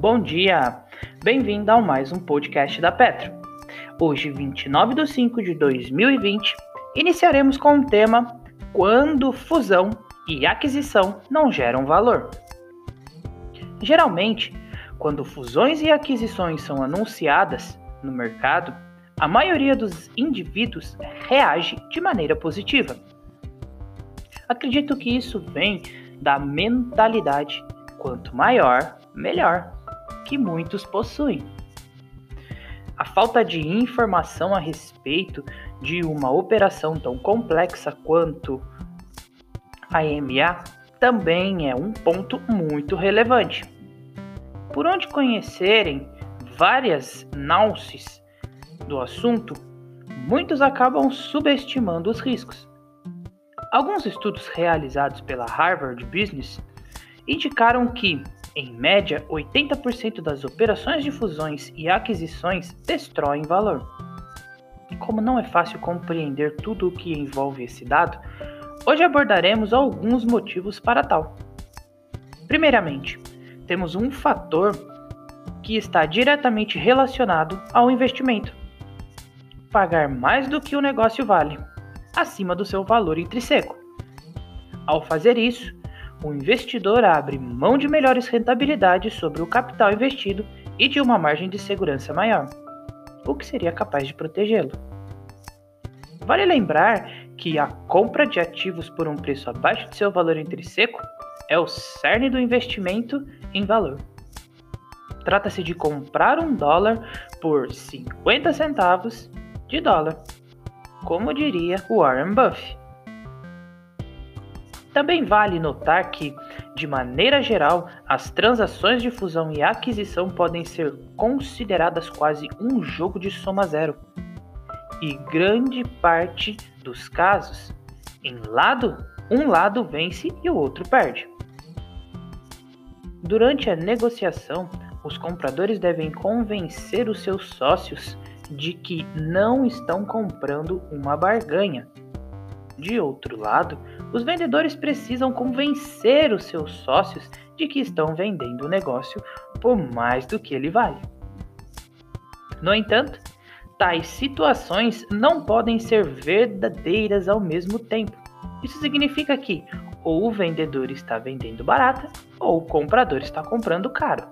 Bom dia! Bem-vindo a mais um podcast da Petro. Hoje, 29 de 5 de 2020, iniciaremos com o tema Quando fusão e aquisição não geram valor. Geralmente, quando fusões e aquisições são anunciadas no mercado, a maioria dos indivíduos reage de maneira positiva. Acredito que isso vem da mentalidade quanto maior, melhor, que muitos possuem. A falta de informação a respeito de uma operação tão complexa quanto a EMA também é um ponto muito relevante. Por onde conhecerem várias nuances do assunto, muitos acabam subestimando os riscos. Alguns estudos realizados pela Harvard Business indicaram que, em média, 80% das operações de fusões e aquisições destroem valor. Como não é fácil compreender tudo o que envolve esse dado, hoje abordaremos alguns motivos para tal. Primeiramente, temos um fator que está diretamente relacionado ao investimento. Pagar mais do que o negócio vale, acima do seu valor intrínseco. Ao fazer isso, o investidor abre mão de melhores rentabilidades sobre o capital investido e de uma margem de segurança maior, o que seria capaz de protegê-lo. Vale lembrar que a compra de ativos por um preço abaixo de seu valor intrínseco é o cerne do investimento em valor. Trata-se de comprar um dólar por 50 centavos de dólar, como diria Warren Buffett. Também vale notar que, de maneira geral, as transações de fusão e aquisição podem ser consideradas quase um jogo de soma zero. E grande parte dos casos, em lado, um lado vence e o outro perde. Durante a negociação, os compradores devem convencer os seus sócios de que não estão comprando uma barganha. De outro lado, os vendedores precisam convencer os seus sócios de que estão vendendo o negócio por mais do que ele vale. No entanto, tais situações não podem ser verdadeiras ao mesmo tempo. Isso significa que ou o vendedor está vendendo barata ou o comprador está comprando caro.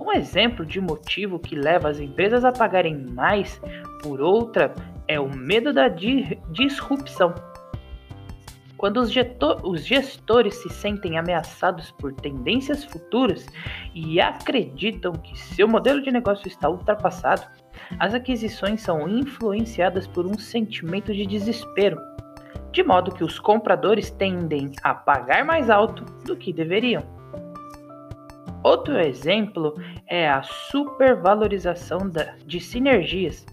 Um exemplo de motivo que leva as empresas a pagarem mais por outra é o medo da disrupção. Quando os, os gestores se sentem ameaçados por tendências futuras e acreditam que seu modelo de negócio está ultrapassado, as aquisições são influenciadas por um sentimento de desespero, de modo que os compradores tendem a pagar mais alto do que deveriam. Outro exemplo é a supervalorização de sinergias.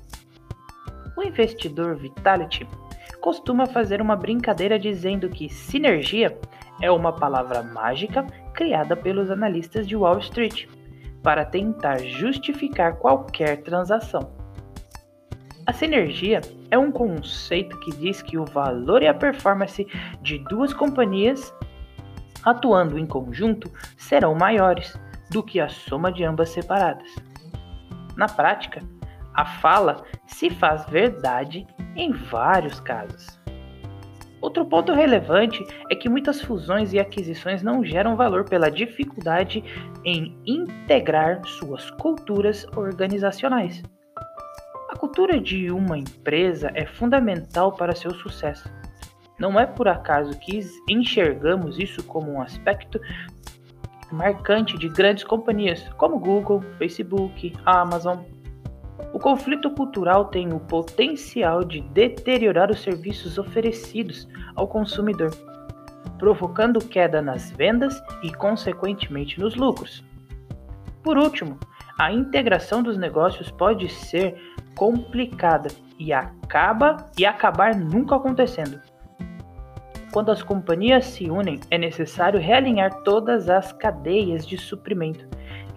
O investidor Vitality costuma fazer uma brincadeira dizendo que sinergia é uma palavra mágica criada pelos analistas de Wall Street para tentar justificar qualquer transação. A sinergia é um conceito que diz que o valor e a performance de duas companhias atuando em conjunto serão maiores do que a soma de ambas separadas. Na prática, a fala se faz verdade em vários casos. Outro ponto relevante é que muitas fusões e aquisições não geram valor pela dificuldade em integrar suas culturas organizacionais. A cultura de uma empresa é fundamental para seu sucesso. Não é por acaso que enxergamos isso como um aspecto marcante de grandes companhias como Google, Facebook, Amazon, o conflito cultural tem o potencial de deteriorar os serviços oferecidos ao consumidor, provocando queda nas vendas e, consequentemente, nos lucros. Por último, a integração dos negócios pode ser complicada e acaba e acabar nunca acontecendo. Quando as companhias se unem, é necessário realinhar todas as cadeias de suprimento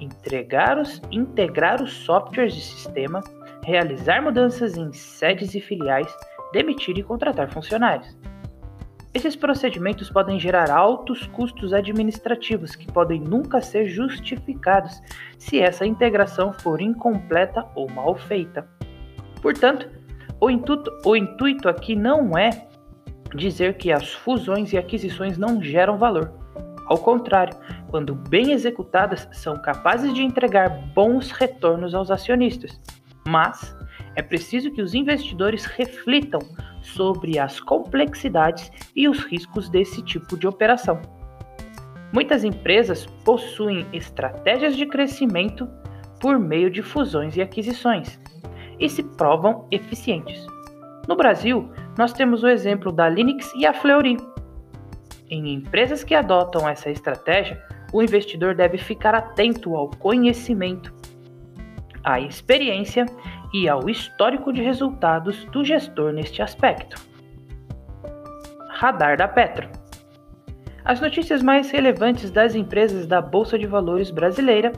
entregar os, integrar os softwares de sistema, realizar mudanças em sedes e filiais, demitir e contratar funcionários. Esses procedimentos podem gerar altos custos administrativos que podem nunca ser justificados se essa integração for incompleta ou mal feita. Portanto, o intuito, o intuito aqui não é dizer que as fusões e aquisições não geram valor. Ao contrário, quando bem executadas, são capazes de entregar bons retornos aos acionistas. Mas é preciso que os investidores reflitam sobre as complexidades e os riscos desse tipo de operação. Muitas empresas possuem estratégias de crescimento por meio de fusões e aquisições e se provam eficientes. No Brasil, nós temos o exemplo da Linux e a Fleury. Em empresas que adotam essa estratégia, o investidor deve ficar atento ao conhecimento, à experiência e ao histórico de resultados do gestor neste aspecto. Radar da Petro. As notícias mais relevantes das empresas da Bolsa de Valores brasileira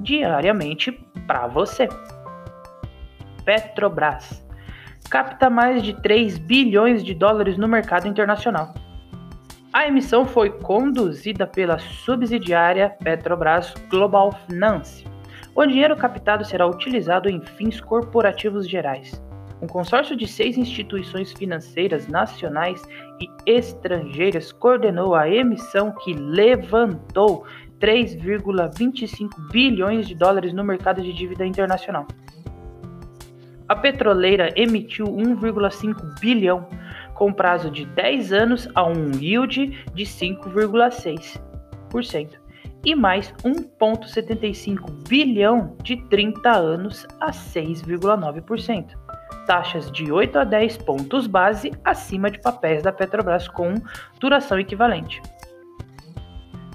diariamente para você. Petrobras capta mais de 3 bilhões de dólares no mercado internacional. A emissão foi conduzida pela subsidiária Petrobras Global Finance o dinheiro captado será utilizado em fins corporativos gerais. Um consórcio de seis instituições financeiras nacionais e estrangeiras coordenou a emissão que levantou 3,25 bilhões de dólares no mercado de dívida internacional. A petroleira emitiu 1,5 bilhão, com prazo de 10 anos a um yield de 5,6% e mais 1,75 bilhão de 30 anos a 6,9%. Taxas de 8 a 10 pontos base acima de papéis da Petrobras com duração equivalente.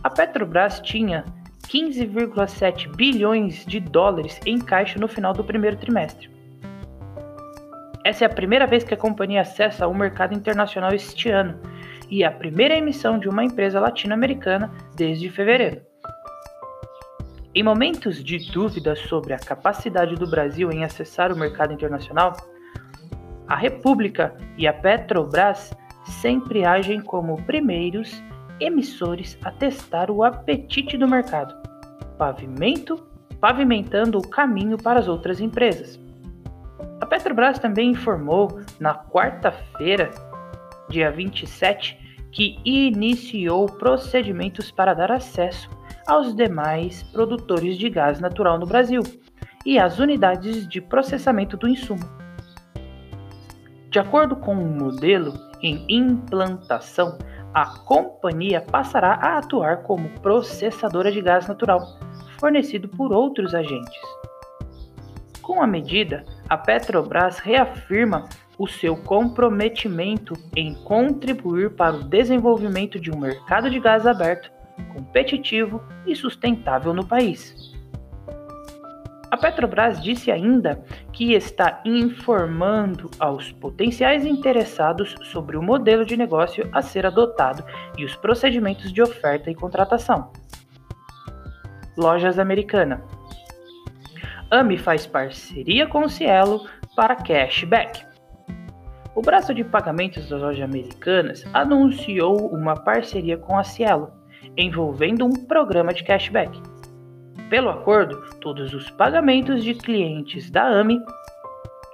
A Petrobras tinha 15,7 bilhões de dólares em caixa no final do primeiro trimestre. Essa é a primeira vez que a companhia acessa o mercado internacional este ano e a primeira emissão de uma empresa latino-americana desde fevereiro. Em momentos de dúvida sobre a capacidade do Brasil em acessar o mercado internacional, a República e a Petrobras sempre agem como primeiros emissores a testar o apetite do mercado, pavimento, pavimentando o caminho para as outras empresas. A Petrobras também informou na quarta-feira, dia 27, que iniciou procedimentos para dar acesso aos demais produtores de gás natural no Brasil e às unidades de processamento do insumo. De acordo com o um modelo em implantação, a companhia passará a atuar como processadora de gás natural, fornecido por outros agentes. Com a medida, a Petrobras reafirma o seu comprometimento em contribuir para o desenvolvimento de um mercado de gás aberto competitivo e sustentável no país. A Petrobras disse ainda que está informando aos potenciais interessados sobre o modelo de negócio a ser adotado e os procedimentos de oferta e contratação. Lojas Americana AMI faz parceria com o Cielo para cashback. O braço de pagamentos das lojas americanas anunciou uma parceria com a Cielo envolvendo um programa de cashback. Pelo acordo, todos os pagamentos de clientes da AMI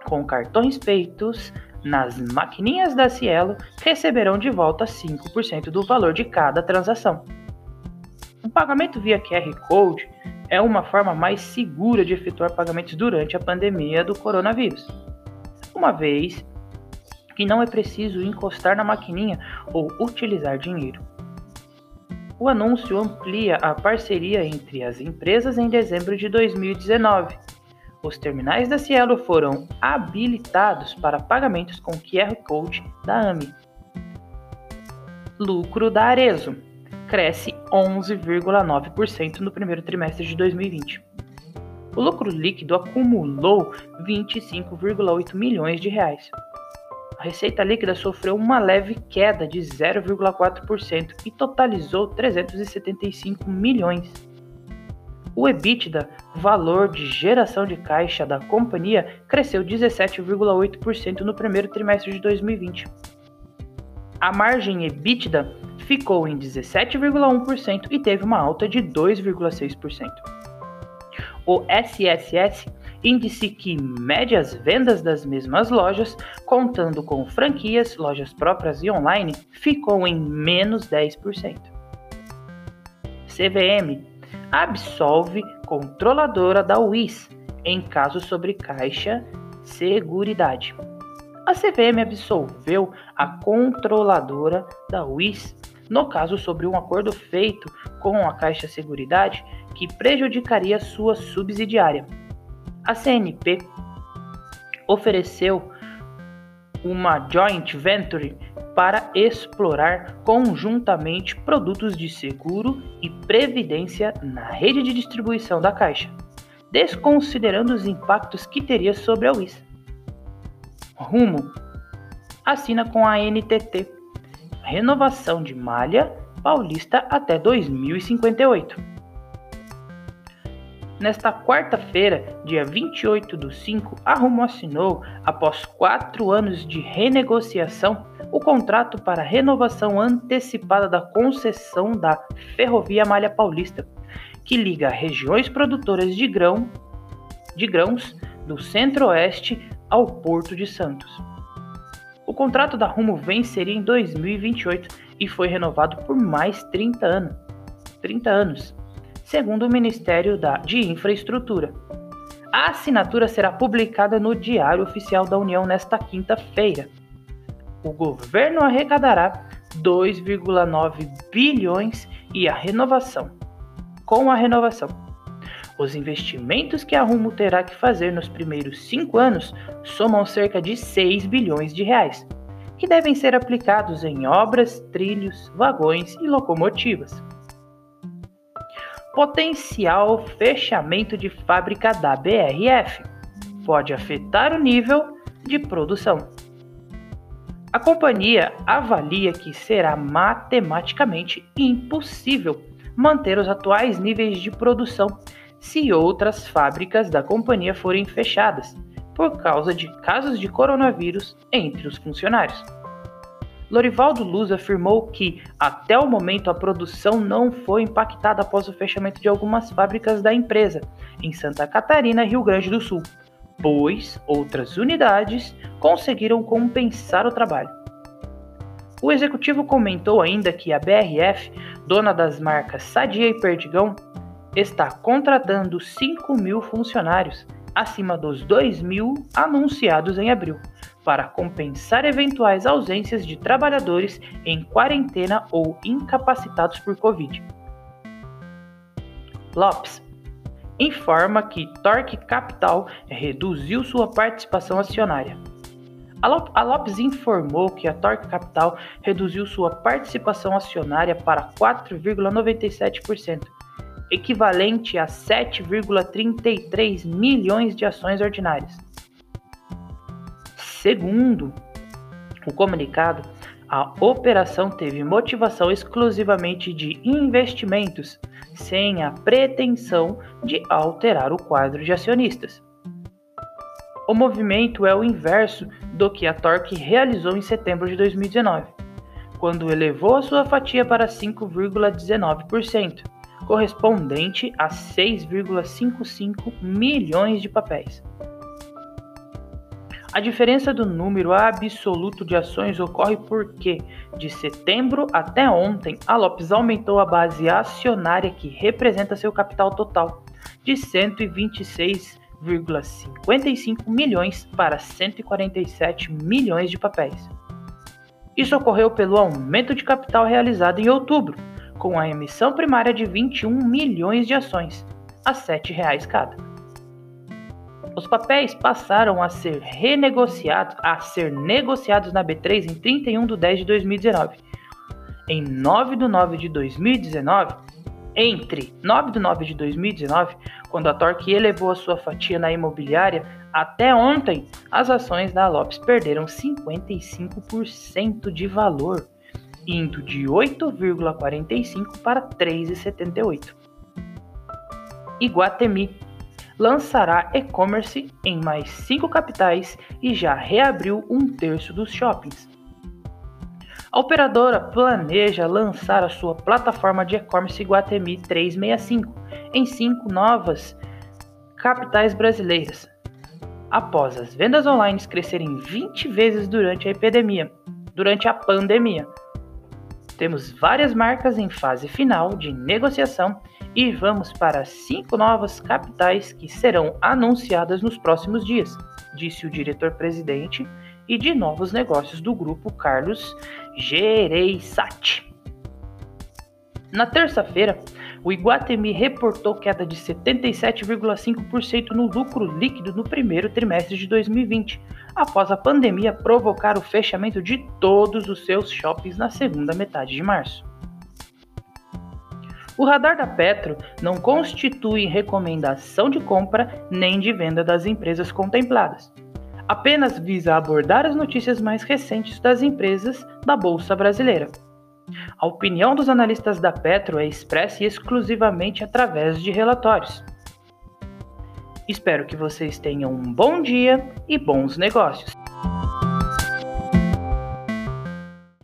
com cartões feitos nas maquininhas da Cielo receberão de volta 5% do valor de cada transação. Um pagamento via QR Code é uma forma mais segura de efetuar pagamentos durante a pandemia do coronavírus, uma vez que não é preciso encostar na maquininha ou utilizar dinheiro. O anúncio amplia a parceria entre as empresas em dezembro de 2019. Os terminais da Cielo foram habilitados para pagamentos com QR Code da AMI. Lucro da Arezo cresce 11,9% no primeiro trimestre de 2020. O lucro líquido acumulou 25,8 milhões de reais, a receita líquida sofreu uma leve queda de 0,4% e totalizou 375 milhões. O EBITDA, valor de geração de caixa da companhia, cresceu 17,8% no primeiro trimestre de 2020. A margem EBITDA ficou em 17,1% e teve uma alta de 2,6%. O SSS, índice que mede as vendas das mesmas lojas, contando com franquias, lojas próprias e online, ficou em menos 10%. CVM absolve controladora da UIS em caso sobre Caixa Seguridade. A CVM absolveu a controladora da UIS no caso sobre um acordo feito com a Caixa Seguridade que prejudicaria sua subsidiária. A CNP ofereceu uma joint venture para explorar conjuntamente produtos de seguro e previdência na rede de distribuição da Caixa, desconsiderando os impactos que teria sobre a WIS. Rumo assina com a NTT renovação de malha paulista até 2058. Nesta quarta-feira, dia 28 do 5, a Rumo assinou, após quatro anos de renegociação, o contrato para renovação antecipada da concessão da Ferrovia Malha Paulista, que liga regiões produtoras de grão, de grãos do Centro-Oeste ao Porto de Santos. O contrato da Rumo venceria em 2028 e foi renovado por mais 30 anos. 30 anos segundo o Ministério da, de Infraestrutura. A assinatura será publicada no Diário Oficial da União nesta quinta-feira. O governo arrecadará 2,9 bilhões e a renovação. Com a renovação, os investimentos que a Rumo terá que fazer nos primeiros cinco anos somam cerca de 6 bilhões de reais, que devem ser aplicados em obras, trilhos, vagões e locomotivas potencial fechamento de fábrica da BRF pode afetar o nível de produção. A companhia avalia que será matematicamente impossível manter os atuais níveis de produção se outras fábricas da companhia forem fechadas por causa de casos de coronavírus entre os funcionários. Lorivaldo Luz afirmou que, até o momento, a produção não foi impactada após o fechamento de algumas fábricas da empresa, em Santa Catarina Rio Grande do Sul, pois outras unidades conseguiram compensar o trabalho. O executivo comentou ainda que a BRF, dona das marcas Sadia e Perdigão, está contratando 5 mil funcionários, acima dos 2 mil anunciados em abril para compensar eventuais ausências de trabalhadores em quarentena ou incapacitados por Covid. Lopes informa que Torque Capital reduziu sua participação acionária. A Lopes informou que a Torque Capital reduziu sua participação acionária para 4,97%, equivalente a 7,33 milhões de ações ordinárias. Segundo o comunicado, a operação teve motivação exclusivamente de investimentos, sem a pretensão de alterar o quadro de acionistas. O movimento é o inverso do que a Torque realizou em setembro de 2019, quando elevou sua fatia para 5,19%, correspondente a 6,55 milhões de papéis. A diferença do número absoluto de ações ocorre porque, de setembro até ontem, a Lopes aumentou a base acionária que representa seu capital total, de 126,55 milhões para 147 milhões de papéis. Isso ocorreu pelo aumento de capital realizado em outubro, com a emissão primária de 21 milhões de ações, a R$ 7,00 cada os papéis passaram a ser renegociados, a ser negociados na B3 em 31 de 10 de 2019. Em 9 de 9 de 2019, entre 9 de 9 de 2019, quando a Torque elevou a sua fatia na imobiliária, até ontem as ações da Lopes perderam 55% de valor, indo de 8,45 para 3,78. Iguatemi lançará e-commerce em mais cinco capitais e já reabriu um terço dos shoppings. A operadora planeja lançar a sua plataforma de e-commerce Iguatemi 365 em cinco novas capitais brasileiras, após as vendas online crescerem 20 vezes durante a epidemia, durante a pandemia. Temos várias marcas em fase final de negociação e vamos para cinco novas capitais que serão anunciadas nos próximos dias, disse o diretor-presidente e de novos negócios do grupo Carlos Gereissati. Na terça-feira, o Iguatemi reportou queda de 77,5% no lucro líquido no primeiro trimestre de 2020, após a pandemia provocar o fechamento de todos os seus shoppings na segunda metade de março. O radar da Petro não constitui recomendação de compra nem de venda das empresas contempladas apenas visa abordar as notícias mais recentes das empresas da Bolsa Brasileira. A opinião dos analistas da Petro é expressa exclusivamente através de relatórios. Espero que vocês tenham um bom dia e bons negócios.